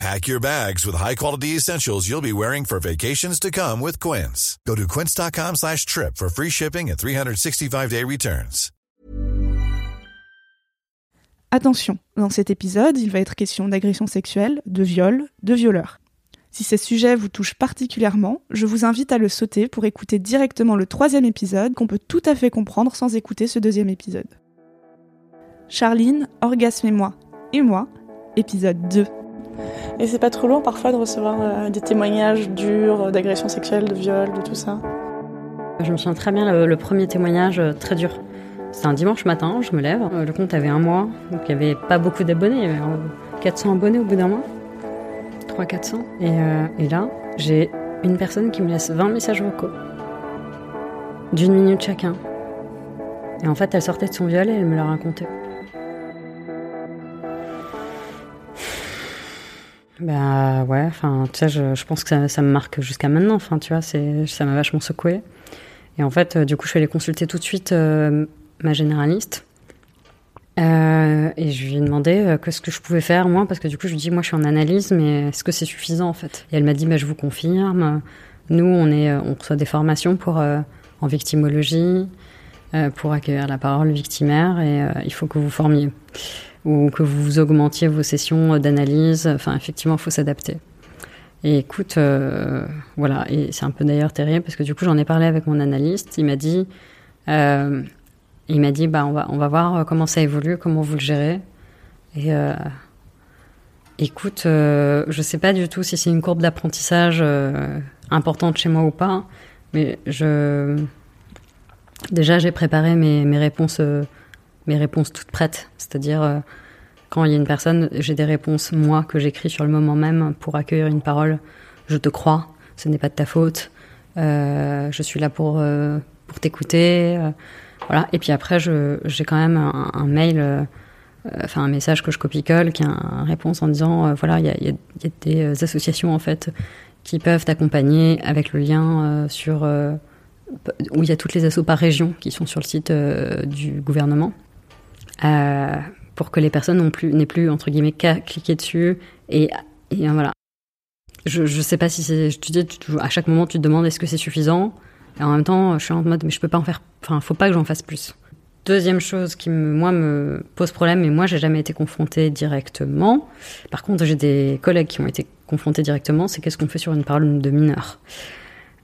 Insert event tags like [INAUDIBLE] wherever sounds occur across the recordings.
Pack your bags with high-quality essentials you'll be wearing for vacations to come with Quince. Go to quince.com slash trip for free shipping and 365-day returns. Attention, dans cet épisode, il va être question d'agression sexuelle, de viol, de violeur. Si ces sujets vous touchent particulièrement, je vous invite à le sauter pour écouter directement le troisième épisode qu'on peut tout à fait comprendre sans écouter ce deuxième épisode. Charline, Orgasme et moi, et moi, épisode 2. Et c'est pas trop lourd parfois de recevoir euh, des témoignages durs d'agression sexuelle, de viol, de tout ça? Je me souviens très bien le, premier témoignage euh, très dur. C'était un dimanche matin, je me lève, euh, le compte avait un mois, donc il y avait pas beaucoup d'abonnés, il y avait euh, 400 abonnés au bout d'un mois. 300-400. Et, euh, et là, j'ai une personne qui me laisse 20 messages vocaux. D'une minute chacun. Et en fait, elle sortait de son viol et elle me l'a raconté. Bah ouais, enfin, tu sais, je, je pense que ça, ça me marque jusqu'à maintenant. Enfin, tu vois, ça m'a vachement secoué. Et en fait, euh, du coup, je suis allée consulter tout de suite euh, ma généraliste. Euh, et je lui ai demandé euh, qu'est-ce que je pouvais faire moi, parce que du coup, je lui dit, moi, je suis en analyse, mais est-ce que c'est suffisant en fait? Et elle m'a dit, bah, je vous confirme. Nous, on est, euh, on reçoit des formations pour euh, en victimologie, pour accueillir la parole victimaire, et il faut que vous formiez ou que vous augmentiez vos sessions d'analyse. Enfin, effectivement, il faut s'adapter. Et écoute, euh, voilà, et c'est un peu d'ailleurs terrible parce que du coup, j'en ai parlé avec mon analyste. Il m'a dit, euh, il m'a dit, bah, on va, on va voir comment ça évolue, comment vous le gérez. Et euh, écoute, je sais pas du tout si c'est une courbe d'apprentissage importante chez moi ou pas, mais je, déjà, j'ai préparé mes, mes réponses, mes réponses toutes prêtes, c'est-à-dire euh, quand il y a une personne, j'ai des réponses, moi, que j'écris sur le moment même pour accueillir une parole. Je te crois, ce n'est pas de ta faute. Euh, je suis là pour, euh, pour t'écouter. voilà. Et puis après, j'ai quand même un, mail, enfin un message que je copie-colle, qui a une réponse en disant, voilà, il y a, y y a des associations, en fait, qui peuvent t'accompagner avec le lien sur... où il y a toutes les assos par région qui sont sur le site du gouvernement. Euh, pour que les personnes n'ont plus, n'aient plus, entre guillemets, qu'à cliquer dessus. Et, et euh, voilà. Je, je sais pas si c'est. Dis, tu- tu- à chaque moment, tu te demandes est-ce que c'est suffisant? Et en même temps, je suis en mode, mais je peux pas en faire. Enfin, faut pas que j'en fasse plus. Deuxième chose qui, me, moi, me pose problème, mais moi, j'ai jamais été confrontée directement. Par contre, j'ai des collègues qui ont été confrontés directement, c'est qu'est-ce qu'on fait sur une parole de mineur?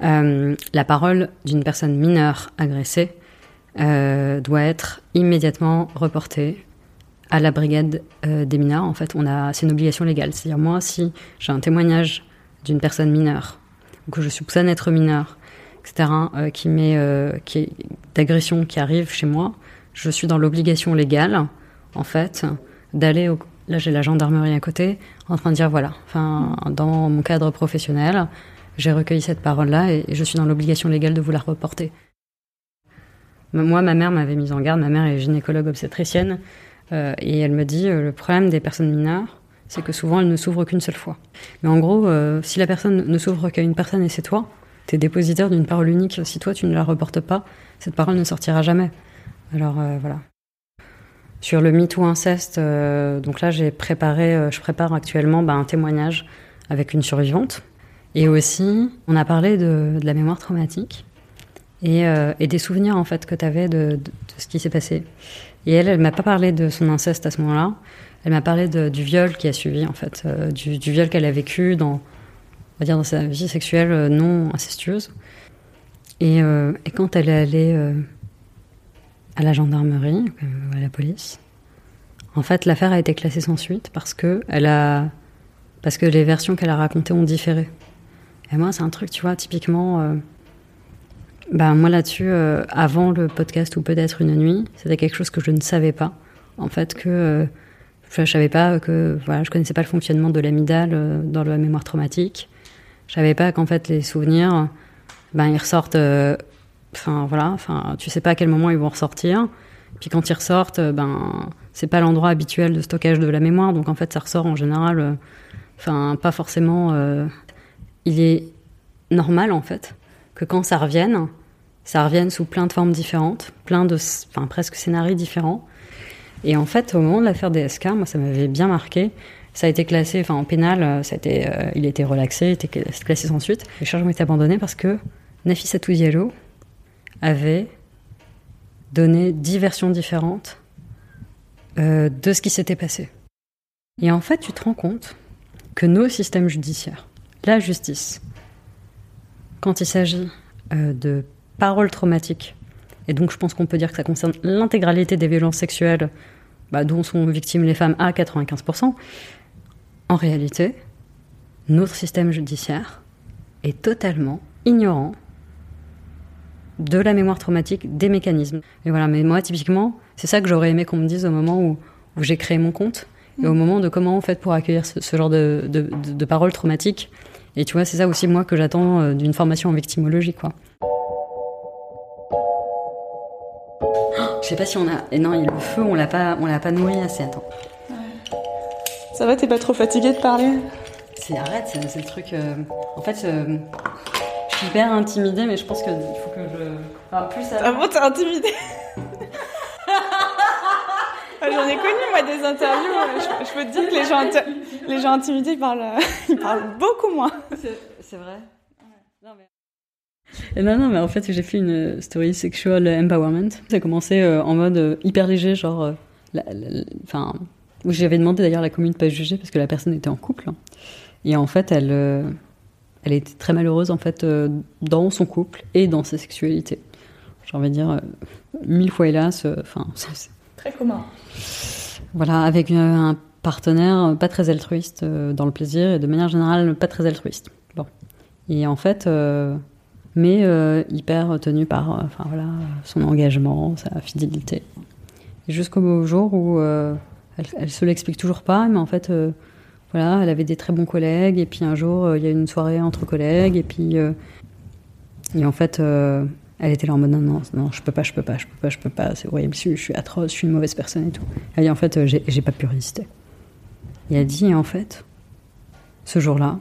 Euh, la parole d'une personne mineure agressée euh, doit être immédiatement reportée à la brigade euh, des mineurs. En fait, on a, c'est une obligation légale. C'est-à-dire moi, si j'ai un témoignage d'une personne mineure ou que je soupçonne être mineure, etc., euh, qui met, euh, qui est d'agression qui arrive chez moi, je suis dans l'obligation légale, en fait, d'aller au Là, j'ai la gendarmerie à côté, en train de dire voilà, enfin, dans mon cadre professionnel, j'ai recueilli cette parole-là et je suis dans l'obligation légale de vous la reporter. Moi, ma mère m'avait mise en garde, ma mère est gynécologue obstétricienne, euh, et elle me dit euh, le problème des personnes mineures, c'est que souvent elles ne s'ouvrent qu'une seule fois. Mais en gros, euh, si la personne ne s'ouvre qu'à une personne et c'est toi, tu es dépositaire d'une parole unique. Si toi tu ne la reportes pas, cette parole ne sortira jamais. Alors voilà. Sur le MeToo inceste, donc là j'ai préparé, je prépare actuellement bah, un témoignage avec une survivante. Et aussi, on a parlé de la mémoire traumatique et, euh, et des souvenirs en fait que tu avais de, ce qui s'est passé. Et elle, elle m'a pas parlé de son inceste à ce moment-là. Elle m'a parlé du viol qui a suivi en fait, euh, du, viol qu'elle a vécu dans, on va dire dans sa vie sexuelle euh, non incestueuse. Et, et quand elle est allée à la gendarmerie, à la police, en fait, l'affaire a été classée sans suite parce que elle a, parce que les versions qu'elle a racontées ont différé. Et moi, c'est un truc, tu vois, typiquement. Bah, moi là-dessus, euh, avant le podcast ou peut-être une nuit, c'était quelque chose que je ne savais pas. En fait, que euh, je savais pas que voilà, je connaissais pas le fonctionnement de l'amygdale euh, dans la mémoire traumatique. Je savais pas qu'en fait les souvenirs, ben ils ressortent Enfin voilà, enfin tu sais pas à quel moment ils vont ressortir. Puis quand ils ressortent, ben c'est pas l'endroit habituel de stockage de la mémoire, donc en fait ça ressort en général, enfin pas forcément. il est normal en fait que quand ça revienne, ça revienne sous plein de formes différentes, plein de, enfin presque scénarios différents. Et en fait, au moment de l'affaire DSK, moi ça m'avait bien marqué. Ça a été classé, enfin en pénal, ça euh, il a été relaxé, il a été classé sans suite. Les charges ont été abandonnées parce que Nafissatou Diallo avait donné dix versions différentes euh, de ce qui s'était passé. Et en fait, tu te rends compte que nos systèmes judiciaires, la justice, quand il s'agit euh, de paroles traumatiques, et donc je pense qu'on peut dire que ça concerne l'intégralité des violences sexuelles bah, dont sont victimes les femmes à 95%, en réalité, notre système judiciaire est totalement ignorant de la mémoire traumatique, des mécanismes. Et voilà, mais moi, typiquement, c'est ça que j'aurais aimé qu'on me dise au moment où, où j'ai créé mon compte, et au mm. moment de comment on fait pour accueillir ce, genre de, de, de, paroles traumatiques. Et tu vois, c'est ça aussi, moi, que j'attends euh, d'une formation en victimologie, quoi. Sais pas si on a. Et non, le feu, on l'a pas, on l'a pas nourri assez. Attends. Ça va, t'es pas trop fatiguée de parler? C'est arrête, c'est le truc. Euh, en fait, euh, je suis hyper intimidée, mais je pense qu'il faut que je. Enfin, plus ça. Ah bon, t'es intimidée? [LAUGHS] J'en ai connu moi des interviews. Je, je, peux te dire que les gens, les gens intimidés, ils parlent, [LAUGHS] ils parlent beaucoup moins. C'est vrai. Non. Non, non, mais en fait, j'ai fait une story sexual empowerment. Ça a commencé euh, en mode euh, hyper léger, genre. Euh, enfin. où j'avais demandé d'ailleurs à la commune de pas juger parce que la personne était en couple. Et en fait, elle, elle était très malheureuse en fait dans son couple et dans sa sexualité. J'ai envie de dire mille fois hélas. Enfin, [LAUGHS] c'est très commun. Voilà, avec un partenaire pas très altruiste dans le plaisir et de manière générale pas très altruiste. Bon. Et en fait, mais euh, hyper tenu par euh, enfin, voilà, son engagement, sa fidélité. Jusqu'au jour où euh, elle, elle, se l'explique toujours pas, mais en fait, voilà, elle avait des très bons collègues, et puis un jour, il y a une soirée entre collègues, et puis. et en fait, elle était là en mode non, non, non, je peux pas, je peux pas, je peux pas, je peux pas, c'est horrible, je, je suis atroce, je suis une mauvaise personne et tout. Elle dit en fait, j'ai pas pu résister. Et elle dit en fait, ce jour-là,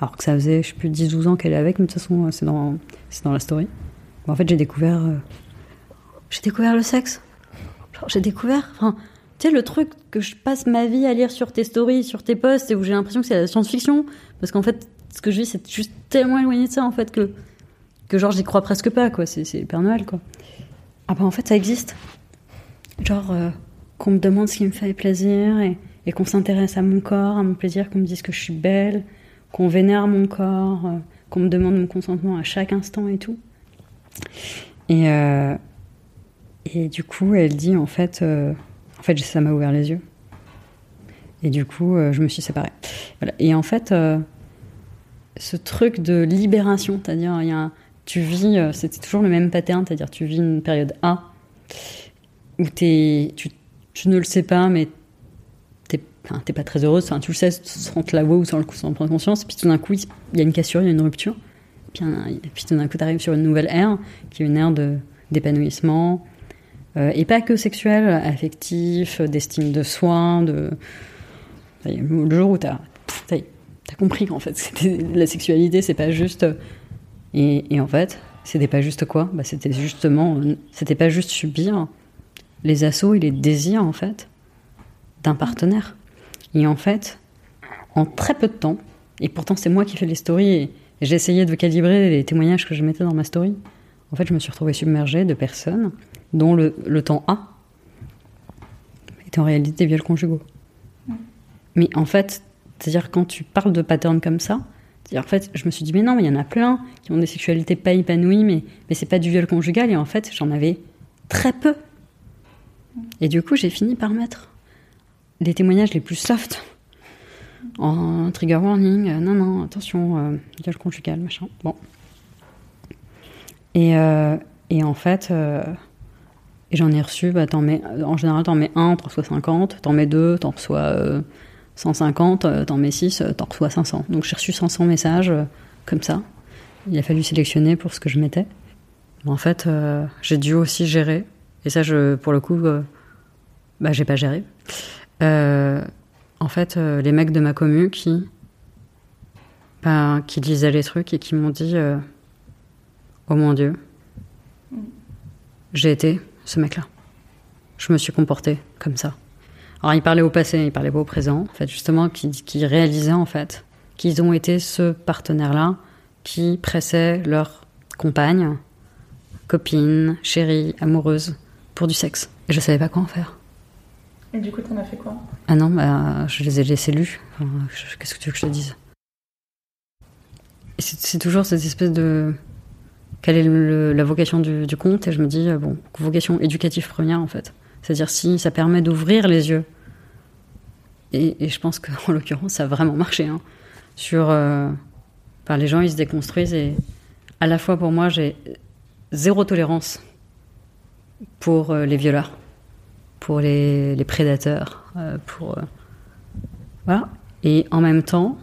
alors que ça faisait, je sais plus, 10-12 ans qu'elle est avec, mais de toute façon, c'est dans, dans la story. en fait, j'ai découvert. Euh, j'ai découvert le sexe. J'ai découvert. Enfin, tu sais, le truc que je passe ma vie à lire sur tes stories, sur tes posts, et où j'ai l'impression que c'est la science-fiction. Parce qu'en fait, ce que je vis, c'est juste tellement éloigné de ça, en fait, que, que genre, j'y crois presque pas, quoi. C'est, Père Noël, quoi. Ah bah, en fait, ça existe. Genre, euh, qu'on me demande ce qui me fait plaisir, et qu'on s'intéresse à mon corps, à mon plaisir, qu'on me dise que je suis belle, qu'on vénère mon corps, euh, qu'on me demande mon consentement à chaque instant et tout. Et, euh, et du coup, elle dit en fait, euh, en fait, ça m'a ouvert les yeux. Et du coup, je me suis séparée. Et en fait, ce truc de libération, c'est-à-dire, il tu vis, c'était toujours le même pattern, c'est-à-dire, tu vis une période A où es, tu, tu ne le sais pas, mais t'es pas très heureuse, enfin, tu le sais sans te l'avouer ou sans, le, prendre conscience, puis tout d'un coup, il y a une cassure, il y a une rupture, puis, puis tout d'un coup, tu arrives sur une nouvelle ère, qui est une ère d'épanouissement, euh, et pas que sexuel, affectif, d'estime de soi, de... Le jour où t'as as compris qu'en fait, la sexualité, c'est pas juste... Et, et en fait, c'était pas juste quoi? Bah, C'était justement... C'était pas juste subir les assauts et les désirs, en fait, d'un partenaire. Et en fait, en très peu de temps, et pourtant c'est moi qui fais les stories et j'ai essayé de calibrer les témoignages que je mettais dans ma story, en fait je me suis retrouvée submergée de personnes dont le, le temps A était en réalité des viols conjugaux. Mais en fait, c'est-à-dire quand tu parles de patterns comme ça, en fait, je me suis dit, mais non, mais il y en a plein qui ont des sexualités pas épanouies, mais, mais c'est pas du viol conjugal, et en fait, j'en avais très peu. Et du coup, j'ai fini par mettre les témoignages les plus soft en trigger warning, euh, non, non, attention, euh, viol conjugal, machin. Bon. Et, euh, et en fait, euh, j'en ai reçu, bah, en, mets, en général, t'en mets un, t'en reçois 50, t'en mets deux, t'en reçois 150, t'en mets 6, t'en reçois 500. Donc j'ai reçu 500 messages comme ça. Il a fallu sélectionner pour ce que je mettais. en fait, j'ai dû aussi gérer. Et ça, je, pour le coup, bah, j'ai pas géré. En fait, les mecs de ma commu qui, bah, qui lisaient les trucs et qui m'ont dit Oh mon Dieu, j'ai été ce mec-là. Je me suis comporté comme ça. Alors, il parlait au passé, il parlait pas au présent, en fait, justement, qui, qui réalisait, en fait, qu'ils ont été ce partenaire-là qui pressait leur compagne, copine, chérie, amoureuse, pour du sexe. Et je savais pas quoi en faire. Et du coup, t'en as fait quoi? Ah non, bah, je les ai laissés lus. Qu'est-ce que tu veux que je te dise? C'est toujours cette espèce de quelle est la vocation du, conte? Et je me dis euh, bon vocation éducative première en fait. C'est-à-dire si ça permet d'ouvrir les yeux et, je pense qu'en [LAUGHS] l'occurrence ça a vraiment marché hein, sur euh, les gens ils se déconstruisent et à la fois pour moi j'ai zéro tolérance pour euh, les violeurs pour les, prédateurs pour voilà et en même temps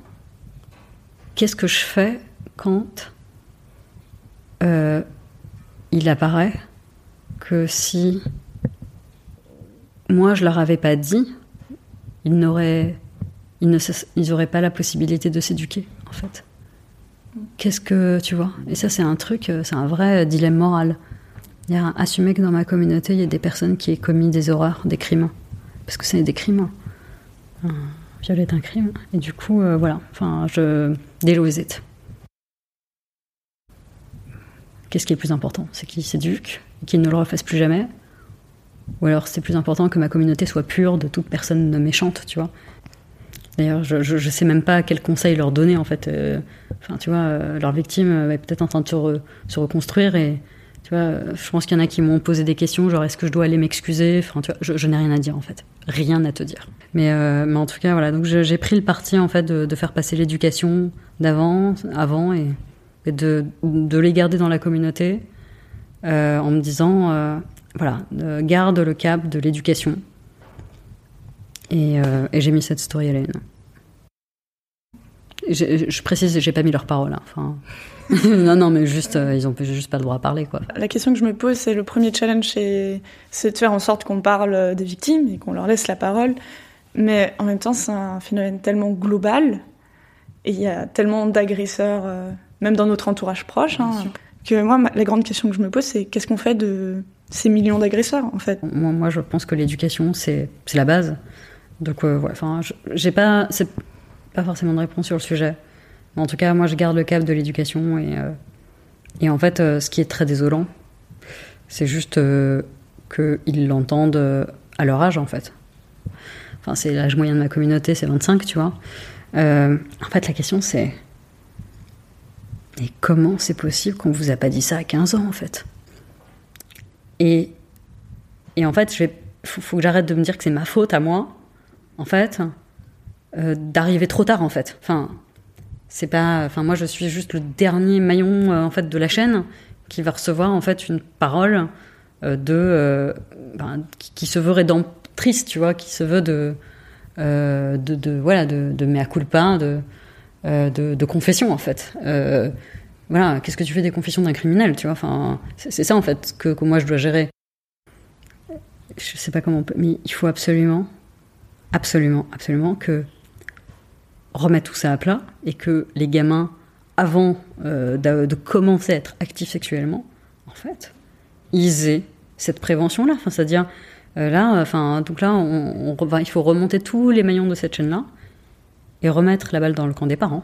qu'est-ce que je fais quand euh, il apparaît que si moi je leur avais pas dit, ils n'auraient, ils pas la possibilité de s'éduquer en fait. Qu'est-ce que tu vois? Et ça c'est un truc, c'est un vrai dilemme moral. A assumer que dans ma communauté il y a des personnes qui aient commis des horreurs, des crimes, parce que c'est des crimes. violer est un crime, et du coup euh, voilà. Enfin, je déloise Qu'est-ce qui est plus important? C'est qu'il s'éduque, qu'il ne le refasse plus jamais? Ou alors c'est plus important que ma communauté soit pure de toute personne méchante, tu vois? D'ailleurs, je, je, sais même pas quel conseil leur donner, en fait. Euh, enfin, tu vois, euh, leur victime est peut-être en train de se, reconstruire et, vois, je pense qu'il y en a qui m'ont posé des questions, genre est-ce que je dois aller m'excuser? Enfin, je, n'ai rien à dire, en fait. Rien à te dire. Mais, mais en tout cas, voilà. Donc j'ai pris le parti, en fait, de, faire passer l'éducation d'avant, avant et de, les garder dans la communauté euh, en me disant, euh, voilà, garde le cap de l'éducation. Et, euh, j'ai mis cette story à la Je, je précise, j'ai pas mis leurs paroles. Hein. Enfin, [LAUGHS] non, non, mais juste, ils ont juste pas le droit à parler, quoi. La question que je me pose, c'est le premier challenge, c'est de faire en sorte qu'on parle des victimes et qu'on leur laisse la parole. Mais en même temps, c'est un phénomène tellement global et il y a tellement d'agresseurs même dans notre entourage proche. Hein, que moi, la grande question que je me pose, c'est qu'est-ce qu'on fait de ces millions d'agresseurs, en fait? Moi, moi, je pense que l'éducation, c'est la base. Donc, euh, enfin, j'ai pas, c'est pas forcément de réponse sur le sujet. En tout cas, moi, je garde le cap de l'éducation et, euh, et en fait, euh, ce qui est très désolant, c'est juste qu'ils l'entendent à leur âge, en fait. Enfin, c'est l'âge moyen de ma communauté, c'est 25, tu vois. en fait, la question, c'est et comment c'est possible qu'on vous a pas dit ça à 15 ans, en fait? Et, et en fait, il faut, que j'arrête de me dire que c'est ma faute à moi, en fait, euh, d'arriver trop tard, en fait. Enfin, c'est pas. Enfin, moi, je suis juste le dernier maillon, euh, en fait, de la chaîne qui va recevoir, en fait, une parole euh, de. Ben, qui, se veut rédemptrice, tu vois, qui se veut de. de, de, voilà, de, de mea culpa, de euh, de, confession en fait. Euh, voilà, qu'est-ce que tu fais des confessions d'un criminel, tu vois Enfin, c'est ça en fait que, moi je dois gérer. Je sais pas comment on peut, mais il faut absolument, absolument, absolument que remettre tout ça à plat et que les gamins, avant euh, de, commencer à être actifs sexuellement, en fait, ils aient cette prévention-là. Enfin, c'est-à-dire là, enfin, donc là, il faut remonter tous les maillons de cette chaîne-là et remettre la balle dans le camp des parents.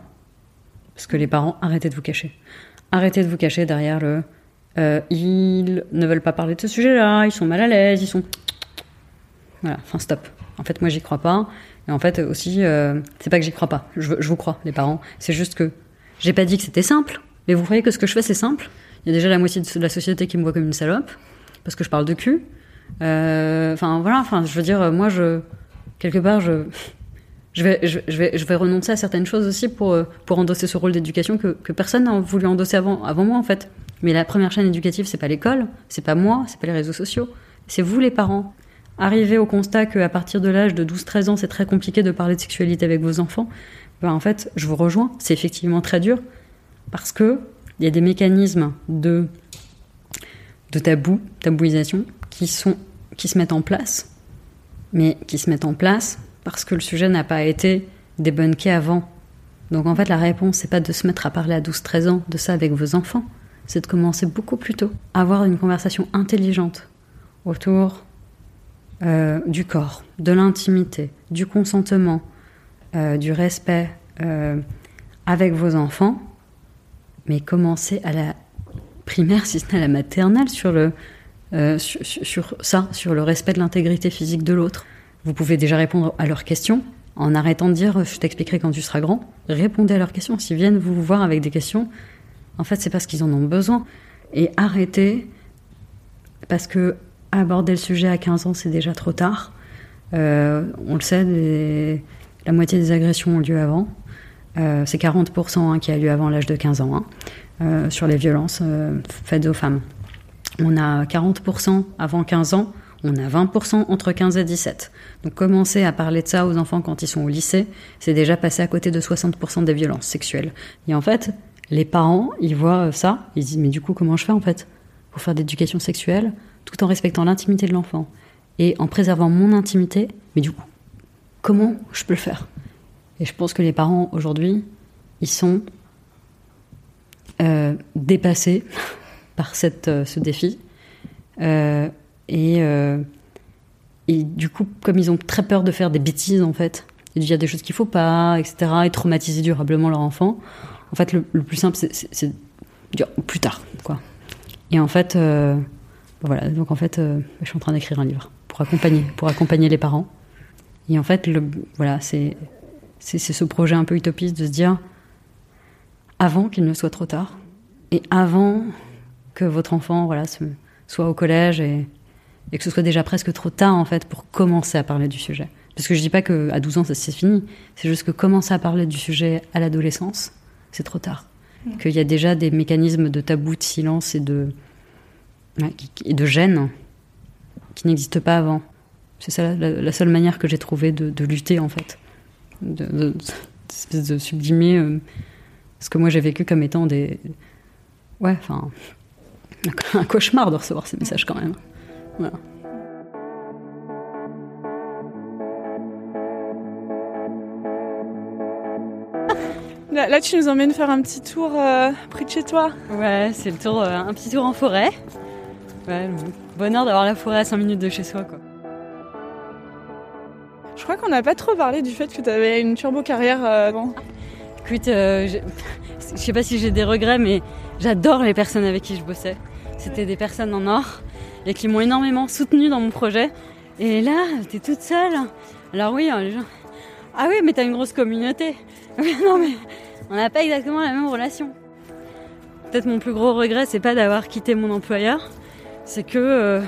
Parce que les parents, arrêtez de vous cacher. Arrêtez de vous cacher derrière le euh, ils ne veulent pas parler de ce sujet-là, ils sont mal à l'aise, ils sont. Voilà, enfin stop. En fait, moi j'y crois pas. Et en fait aussi, euh, c'est pas que j'y crois pas. Je, je, vous crois, les parents. C'est juste que j'ai pas dit que c'était simple. Mais vous voyez que ce que je fais, c'est simple? Il y a déjà la moitié de la société qui me voit comme une salope parce que je parle de cul. Euh, enfin voilà. Enfin, je veux dire, moi, je quelque part, je je vais, je, vais, je vais renoncer à certaines choses aussi pour, euh, pour endosser ce rôle d'éducation que, que personne n'a voulu endosser avant, avant moi, en fait. Mais la première chaîne éducative, c'est pas l'école, c'est pas moi, c'est pas les réseaux sociaux, c'est vous les parents. Arriver au constat qu'à partir de l'âge de 12-13 ans, c'est très compliqué de parler de sexualité avec vos enfants, ben en fait, je vous rejoins. C'est effectivement très dur parce que il y a des mécanismes de de tabous, tabouisation, qui, sont, qui se mettent en place, mais qui se mettent en place parce que le sujet n'a pas été débunké avant. Donc en fait, la réponse, c'est pas de se mettre à parler à 12-13 ans de ça avec vos enfants, c'est de commencer beaucoup plus tôt. Avoir une conversation intelligente autour euh, du corps, de l'intimité, du consentement, euh, du respect euh, avec vos enfants, mais commencer à la primaire, si ce n'est à la maternelle, sur, le, sur, ça, sur le respect de l'intégrité physique de l'autre. Vous pouvez déjà répondre à leurs questions en arrêtant de dire je t'expliquerai quand tu seras grand. Répondez à leurs questions. S'ils viennent vous voir avec des questions, en fait, c'est parce qu'ils en ont besoin. Et arrêtez, parce que aborder le sujet à 15 ans, c'est déjà trop tard. Euh, on le sait, la moitié des agressions ont lieu avant. Euh, c'est 40% hein, qui a lieu avant l'âge de 15 ans hein, euh, sur les violences faites aux femmes. On a 40% avant 15 ans, on a 20% entre 15 et 17. Donc commencer à parler de ça aux enfants quand ils sont au lycée, c'est déjà passé à côté de 60% des violences sexuelles. Et en fait, les parents, ils voient ça, ils disent mais du coup comment je fais en fait pour faire d'éducation sexuelle? Tout en respectant l'intimité de l'enfant et en préservant mon intimité, mais du coup, comment je peux le faire? Et je pense que les parents aujourd'hui, ils sont euh, dépassés [LAUGHS] par cette, euh, ce défi. Euh, et, et du coup, comme ils ont très peur de faire des bêtises, en fait, et de dire des choses qu'il faut pas, etc., et traumatiser durablement leur enfant, en fait, le, plus simple, c'est de dire plus tard, quoi. Et en fait, voilà, donc en fait, euh, je suis en train d'écrire un livre pour accompagner, pour accompagner les parents. Et en fait, le, voilà, c'est c'est ce projet un peu utopiste de se dire avant qu'il ne soit trop tard et avant que votre enfant voilà soit au collège et, et, que ce soit déjà presque trop tard en fait pour commencer à parler du sujet. Parce que je dis pas que à 12 ans ça c'est fini, c'est juste que commencer à parler du sujet à l'adolescence, c'est trop tard. Mmh. Qu'il y a déjà des mécanismes de tabou, de silence et de et de gêne qui n'existe pas avant. C'est ça la, seule manière que j'ai trouvé de, lutter en fait, de, de, sublimer euh, ce que moi j'ai vécu comme étant des, ouais, enfin, [LAUGHS] un cauchemar de recevoir ces messages quand même. Voilà. Là, tu nous emmènes faire un petit tour euh, près de chez toi. Ouais, c'est le tour, euh, un petit tour en forêt. Ouais, bonheur d'avoir la forêt à 5 minutes de chez soi, quoi. Je crois qu'on n'a pas trop parlé du fait que tu avais une turbo carrière euh, Écoute, euh, je... sais pas si j'ai des regrets, mais j'adore les personnes avec qui je bossais. C'était des personnes en or et qui m'ont énormément soutenue dans mon projet. Et là, t'es toute seule. Alors oui, hein, les gens... Ah oui, mais t'as une grosse communauté. [LAUGHS] non mais on n'a pas exactement la même relation. Peut-être mon plus gros regret, c'est pas d'avoir quitté mon employeur, c'est que euh,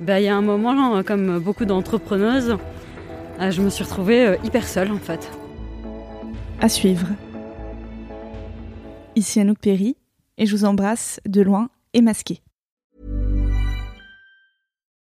bah, il y a un moment, comme beaucoup d'entrepreneuses, euh, je me suis retrouvée euh, hyper seule en fait. À suivre. Ici Anouk Perry et je vous embrasse de loin et masqué.